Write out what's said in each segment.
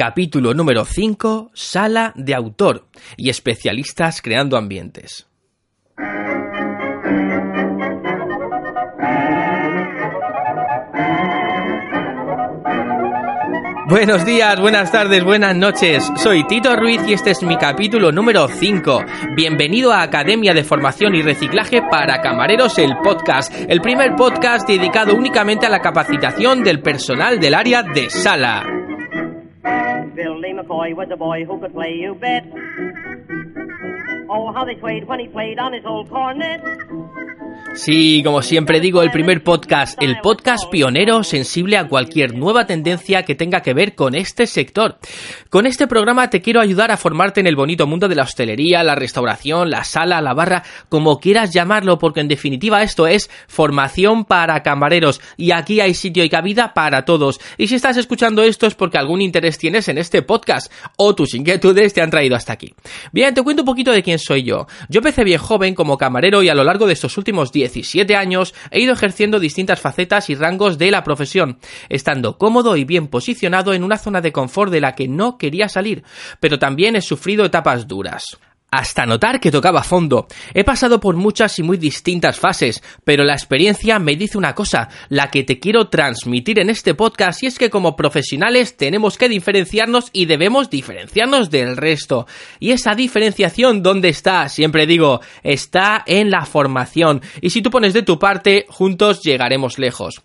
Capítulo número 5, Sala de Autor y especialistas creando ambientes. Buenos días, buenas tardes, buenas noches. Soy Tito Ruiz y este es mi capítulo número 5. Bienvenido a Academia de Formación y Reciclaje para Camareros, el podcast. El primer podcast dedicado únicamente a la capacitación del personal del área de sala. Billy McCoy was a boy who could play, you bet. Oh, how they swayed when he played on his old cornet. Sí, como siempre digo, el primer podcast, el podcast pionero sensible a cualquier nueva tendencia que tenga que ver con este sector. Con este programa te quiero ayudar a formarte en el bonito mundo de la hostelería, la restauración, la sala, la barra, como quieras llamarlo, porque en definitiva esto es formación para camareros y aquí hay sitio y cabida para todos. Y si estás escuchando esto es porque algún interés tienes en este podcast o tus inquietudes te han traído hasta aquí. Bien, te cuento un poquito de quién soy yo. Yo empecé bien joven como camarero y a lo largo de estos últimos 17 años he ido ejerciendo distintas facetas y rangos de la profesión, estando cómodo y bien posicionado en una zona de confort de la que no quería salir, pero también he sufrido etapas duras hasta notar que tocaba fondo. He pasado por muchas y muy distintas fases, pero la experiencia me dice una cosa, la que te quiero transmitir en este podcast, y es que como profesionales tenemos que diferenciarnos y debemos diferenciarnos del resto. Y esa diferenciación, ¿dónde está? Siempre digo, está en la formación. Y si tú pones de tu parte, juntos llegaremos lejos.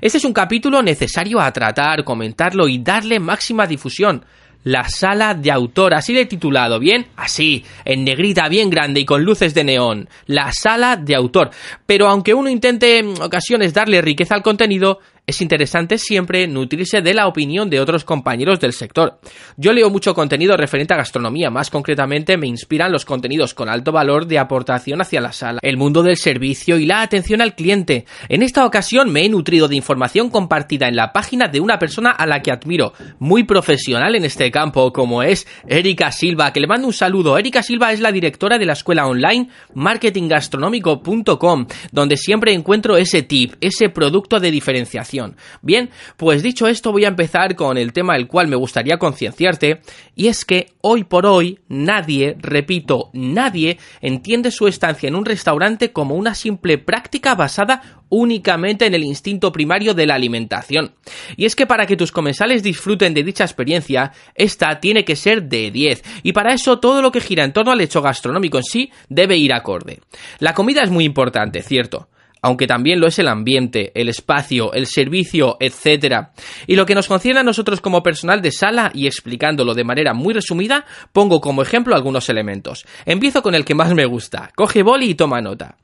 Este es un capítulo necesario a tratar, comentarlo y darle máxima difusión. La sala de autor, así de titulado, ¿bien? Así, en negrita, bien grande y con luces de neón. La sala de autor. Pero aunque uno intente en ocasiones darle riqueza al contenido, es interesante siempre nutrirse de la opinión de otros compañeros del sector. Yo leo mucho contenido referente a gastronomía, más concretamente me inspiran los contenidos con alto valor de aportación hacia la sala, el mundo del servicio y la atención al cliente. En esta ocasión me he nutrido de información compartida en la página de una persona a la que admiro, muy profesional en este campo, como es Erika Silva, que le mando un saludo. Erika Silva es la directora de la escuela online marketinggastronómico.com, donde siempre encuentro ese tip, ese producto de diferenciación Bien, pues dicho esto voy a empezar con el tema del cual me gustaría concienciarte y es que hoy por hoy nadie, repito, nadie entiende su estancia en un restaurante como una simple práctica basada únicamente en el instinto primario de la alimentación. Y es que para que tus comensales disfruten de dicha experiencia, esta tiene que ser de 10, y para eso todo lo que gira en torno al hecho gastronómico en sí debe ir acorde. La comida es muy importante, cierto, aunque también lo es el ambiente, el espacio, el servicio, etc. Y lo que nos concierne a nosotros como personal de sala, y explicándolo de manera muy resumida, pongo como ejemplo algunos elementos. Empiezo con el que más me gusta. Coge boli y toma nota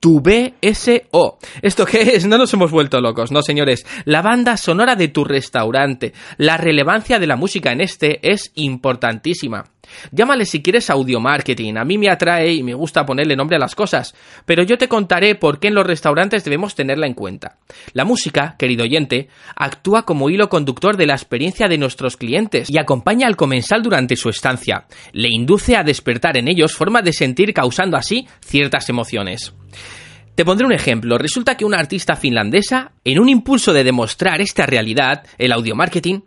tu BSO. ¿Esto qué es? No nos hemos vuelto locos, no señores. La banda sonora de tu restaurante. La relevancia de la música en este es importantísima. Llámale si quieres audio marketing. A mí me atrae y me gusta ponerle nombre a las cosas, pero yo te contaré por qué en los restaurantes debemos tenerla en cuenta. La música, querido oyente, actúa como hilo conductor de la experiencia de nuestros clientes y acompaña al comensal durante su estancia. Le induce a despertar en ellos forma de sentir causando así ciertas emociones. Te pondré un ejemplo. Resulta que una artista finlandesa, en un impulso de demostrar esta realidad, el audio marketing,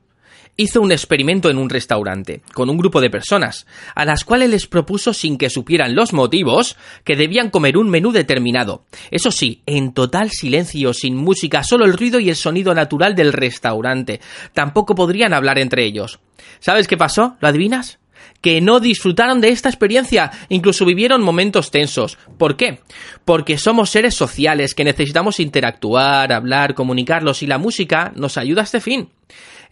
hizo un experimento en un restaurante, con un grupo de personas, a las cuales les propuso sin que supieran los motivos que debían comer un menú determinado. Eso sí, en total silencio, sin música, solo el ruido y el sonido natural del restaurante. Tampoco podrían hablar entre ellos. ¿Sabes qué pasó? ¿Lo adivinas? que no disfrutaron de esta experiencia, incluso vivieron momentos tensos. ¿Por qué? Porque somos seres sociales que necesitamos interactuar, hablar, comunicarlos y la música nos ayuda a este fin.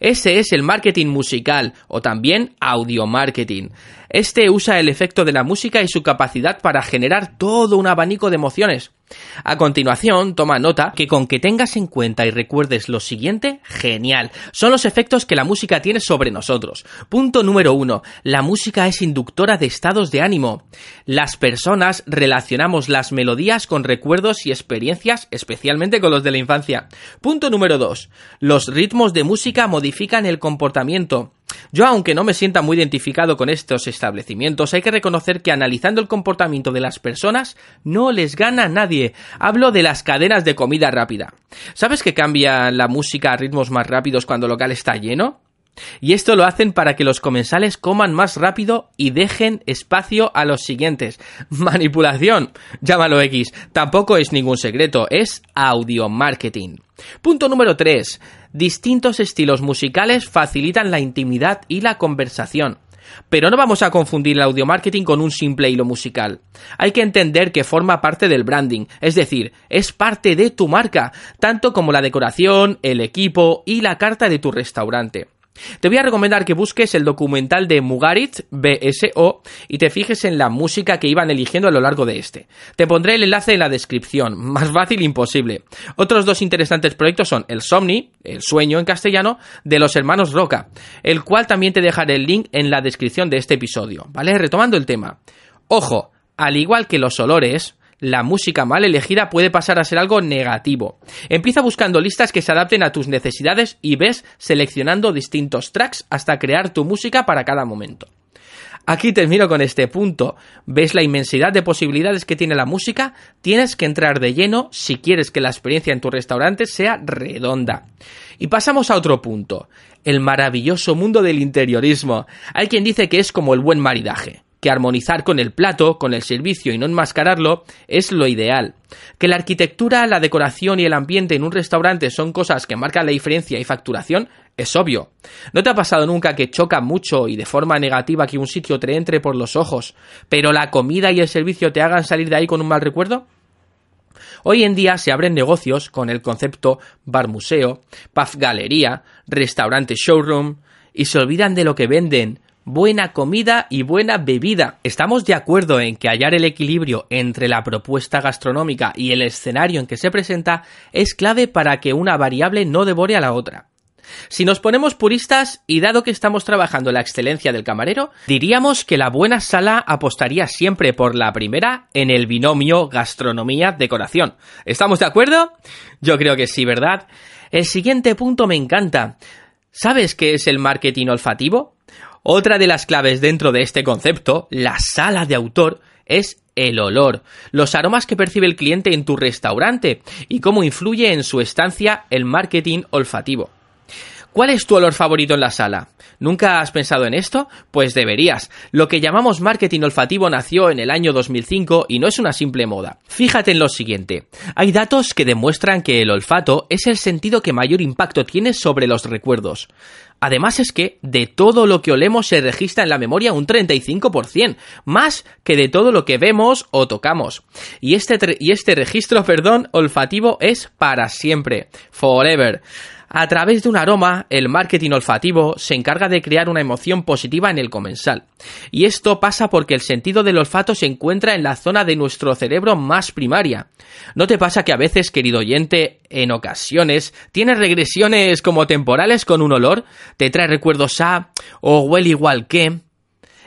Ese es el marketing musical o también audio marketing. Este usa el efecto de la música y su capacidad para generar todo un abanico de emociones. A continuación, toma nota que con que tengas en cuenta y recuerdes lo siguiente, genial. Son los efectos que la música tiene sobre nosotros. Punto número uno. La música es inductora de estados de ánimo. Las personas relacionamos las melodías con recuerdos y experiencias, especialmente con los de la infancia. Punto número dos. Los ritmos de música modifican el comportamiento. Yo, aunque no me sienta muy identificado con estos establecimientos, hay que reconocer que analizando el comportamiento de las personas no les gana nadie. Hablo de las cadenas de comida rápida. ¿Sabes que cambia la música a ritmos más rápidos cuando el local está lleno? Y esto lo hacen para que los comensales coman más rápido y dejen espacio a los siguientes. Manipulación, llámalo X, tampoco es ningún secreto, es audio marketing. Punto número 3. Distintos estilos musicales facilitan la intimidad y la conversación. Pero no vamos a confundir el audio marketing con un simple hilo musical. Hay que entender que forma parte del branding, es decir, es parte de tu marca, tanto como la decoración, el equipo y la carta de tu restaurante. Te voy a recomendar que busques el documental de Mugarit, BSO, y te fijes en la música que iban eligiendo a lo largo de este. Te pondré el enlace en la descripción, más fácil imposible. Otros dos interesantes proyectos son El Somni, El Sueño en castellano, de los hermanos Roca, el cual también te dejaré el link en la descripción de este episodio, ¿vale? Retomando el tema. Ojo, al igual que los olores, la música mal elegida puede pasar a ser algo negativo. Empieza buscando listas que se adapten a tus necesidades y ves seleccionando distintos tracks hasta crear tu música para cada momento. Aquí termino con este punto. ¿Ves la inmensidad de posibilidades que tiene la música? Tienes que entrar de lleno si quieres que la experiencia en tu restaurante sea redonda. Y pasamos a otro punto, el maravilloso mundo del interiorismo. Hay quien dice que es como el buen maridaje que armonizar con el plato, con el servicio y no enmascararlo es lo ideal. Que la arquitectura, la decoración y el ambiente en un restaurante son cosas que marcan la diferencia y facturación es obvio. ¿No te ha pasado nunca que choca mucho y de forma negativa que un sitio te entre por los ojos, pero la comida y el servicio te hagan salir de ahí con un mal recuerdo? Hoy en día se abren negocios con el concepto bar museo, pub galería, restaurante showroom, y se olvidan de lo que venden, buena comida y buena bebida. Estamos de acuerdo en que hallar el equilibrio entre la propuesta gastronómica y el escenario en que se presenta es clave para que una variable no devore a la otra. Si nos ponemos puristas y dado que estamos trabajando la excelencia del camarero, diríamos que la buena sala apostaría siempre por la primera en el binomio gastronomía-decoración. ¿Estamos de acuerdo? Yo creo que sí, ¿verdad? El siguiente punto me encanta. ¿Sabes qué es el marketing olfativo? Otra de las claves dentro de este concepto, la sala de autor, es el olor, los aromas que percibe el cliente en tu restaurante y cómo influye en su estancia el marketing olfativo. ¿Cuál es tu olor favorito en la sala? ¿Nunca has pensado en esto? Pues deberías. Lo que llamamos marketing olfativo nació en el año 2005 y no es una simple moda. Fíjate en lo siguiente. Hay datos que demuestran que el olfato es el sentido que mayor impacto tiene sobre los recuerdos. Además es que de todo lo que olemos se registra en la memoria un 35%, más que de todo lo que vemos o tocamos. Y este, y este registro, perdón, olfativo es para siempre, forever. A través de un aroma, el marketing olfativo se encarga de crear una emoción positiva en el comensal. Y esto pasa porque el sentido del olfato se encuentra en la zona de nuestro cerebro más primaria. ¿No te pasa que a veces, querido oyente, en ocasiones, tienes regresiones como temporales con un olor? ¿Te trae recuerdos a o huele igual que?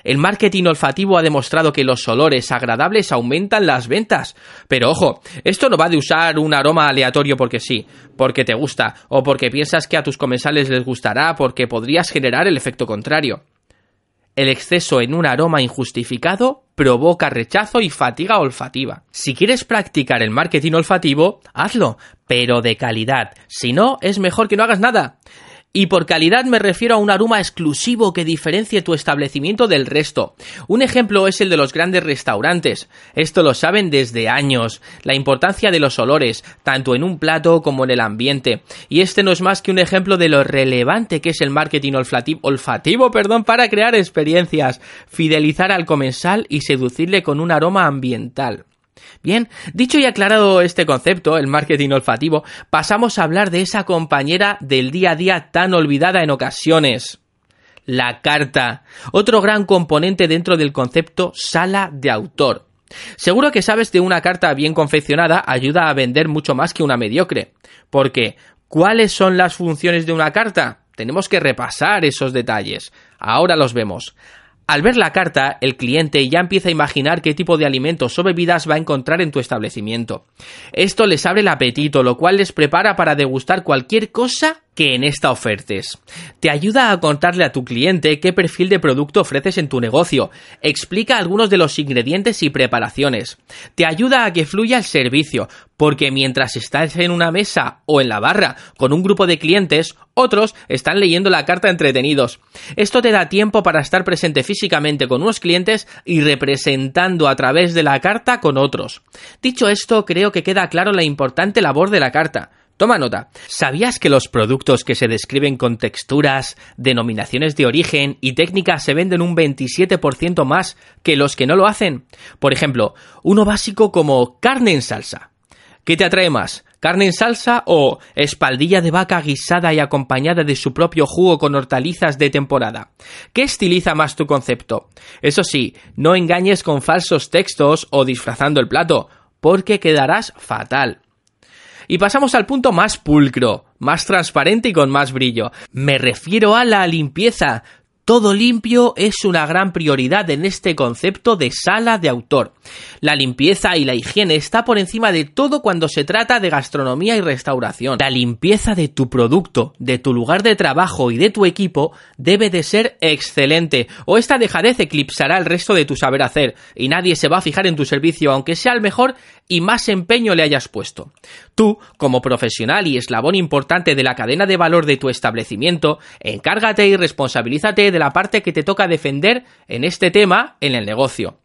El marketing olfativo ha demostrado que los olores agradables aumentan las ventas. Pero ojo, esto no va de usar un aroma aleatorio porque sí, porque te gusta, o porque piensas que a tus comensales les gustará, porque podrías generar el efecto contrario. El exceso en un aroma injustificado provoca rechazo y fatiga olfativa. Si quieres practicar el marketing olfativo, hazlo, pero de calidad. Si no, es mejor que no hagas nada. Y por calidad me refiero a un aroma exclusivo que diferencie tu establecimiento del resto. Un ejemplo es el de los grandes restaurantes. Esto lo saben desde años. La importancia de los olores, tanto en un plato como en el ambiente. Y este no es más que un ejemplo de lo relevante que es el marketing olfativo, olfativo perdón, para crear experiencias, fidelizar al comensal y seducirle con un aroma ambiental. Bien, dicho y aclarado este concepto, el marketing olfativo, pasamos a hablar de esa compañera del día a día tan olvidada en ocasiones. La carta, otro gran componente dentro del concepto sala de autor. Seguro que sabes que una carta bien confeccionada ayuda a vender mucho más que una mediocre. Porque, ¿cuáles son las funciones de una carta? Tenemos que repasar esos detalles. Ahora los vemos. Al ver la carta, el cliente ya empieza a imaginar qué tipo de alimentos o bebidas va a encontrar en tu establecimiento. Esto les abre el apetito, lo cual les prepara para degustar cualquier cosa que en esta ofertes. Te ayuda a contarle a tu cliente qué perfil de producto ofreces en tu negocio, explica algunos de los ingredientes y preparaciones, te ayuda a que fluya el servicio, porque mientras estás en una mesa o en la barra con un grupo de clientes, otros están leyendo la carta entretenidos. Esto te da tiempo para estar presente físicamente con unos clientes y representando a través de la carta con otros. Dicho esto, creo que queda claro la importante labor de la carta. Toma nota. ¿Sabías que los productos que se describen con texturas, denominaciones de origen y técnicas se venden un 27% más que los que no lo hacen? Por ejemplo, uno básico como carne en salsa. ¿Qué te atrae más? ¿Carne en salsa o espaldilla de vaca guisada y acompañada de su propio jugo con hortalizas de temporada? ¿Qué estiliza más tu concepto? Eso sí, no engañes con falsos textos o disfrazando el plato, porque quedarás fatal. Y pasamos al punto más pulcro, más transparente y con más brillo. Me refiero a la limpieza. Todo limpio es una gran prioridad en este concepto de sala de autor. La limpieza y la higiene está por encima de todo cuando se trata de gastronomía y restauración. La limpieza de tu producto, de tu lugar de trabajo y de tu equipo debe de ser excelente, o esta dejadez eclipsará el resto de tu saber hacer, y nadie se va a fijar en tu servicio, aunque sea el mejor y más empeño le hayas puesto. Tú, como profesional y eslabón importante de la cadena de valor de tu establecimiento, encárgate y responsabilízate de la parte que te toca defender en este tema en el negocio.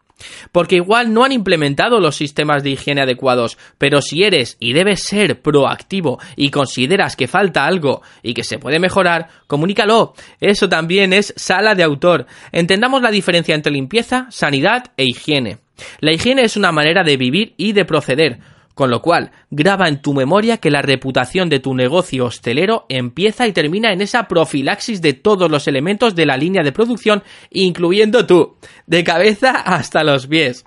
Porque igual no han implementado los sistemas de higiene adecuados, pero si eres y debes ser proactivo y consideras que falta algo y que se puede mejorar, comunícalo. Eso también es sala de autor. Entendamos la diferencia entre limpieza, sanidad e higiene. La higiene es una manera de vivir y de proceder, con lo cual graba en tu memoria que la reputación de tu negocio hostelero empieza y termina en esa profilaxis de todos los elementos de la línea de producción, incluyendo tú, de cabeza hasta los pies.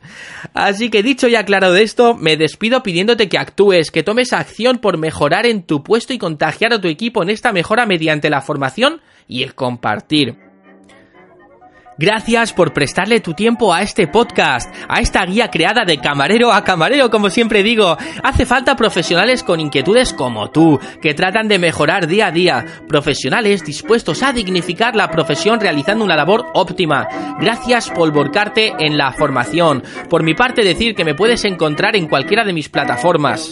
Así que dicho y aclarado esto, me despido pidiéndote que actúes, que tomes acción por mejorar en tu puesto y contagiar a tu equipo en esta mejora mediante la formación y el compartir. Gracias por prestarle tu tiempo a este podcast, a esta guía creada de camarero a camarero, como siempre digo. Hace falta profesionales con inquietudes como tú, que tratan de mejorar día a día, profesionales dispuestos a dignificar la profesión realizando una labor óptima. Gracias por volcarte en la formación. Por mi parte decir que me puedes encontrar en cualquiera de mis plataformas.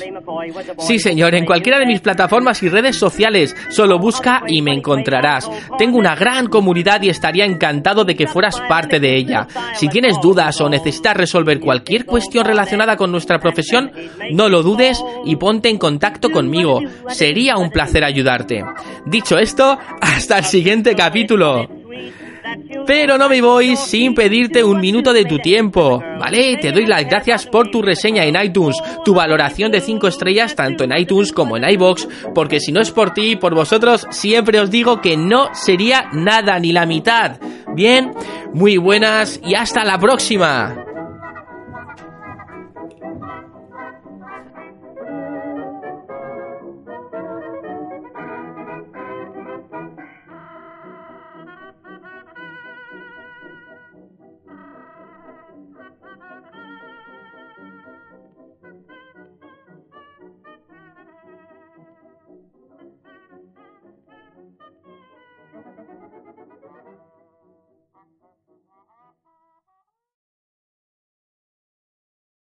Sí, señor, en cualquiera de mis plataformas y redes sociales. Solo busca y me encontrarás. Tengo una gran comunidad y estaría encantado de que fueras parte de ella. Si tienes dudas o necesitas resolver cualquier cuestión relacionada con nuestra profesión, no lo dudes y ponte en contacto conmigo. Sería un placer ayudarte. Dicho esto, hasta el siguiente capítulo. Pero no me voy sin pedirte un minuto de tu tiempo, ¿vale? Te doy las gracias por tu reseña en iTunes, tu valoración de 5 estrellas tanto en iTunes como en iBox, porque si no es por ti, por vosotros, siempre os digo que no sería nada ni la mitad. Bien, muy buenas y hasta la próxima.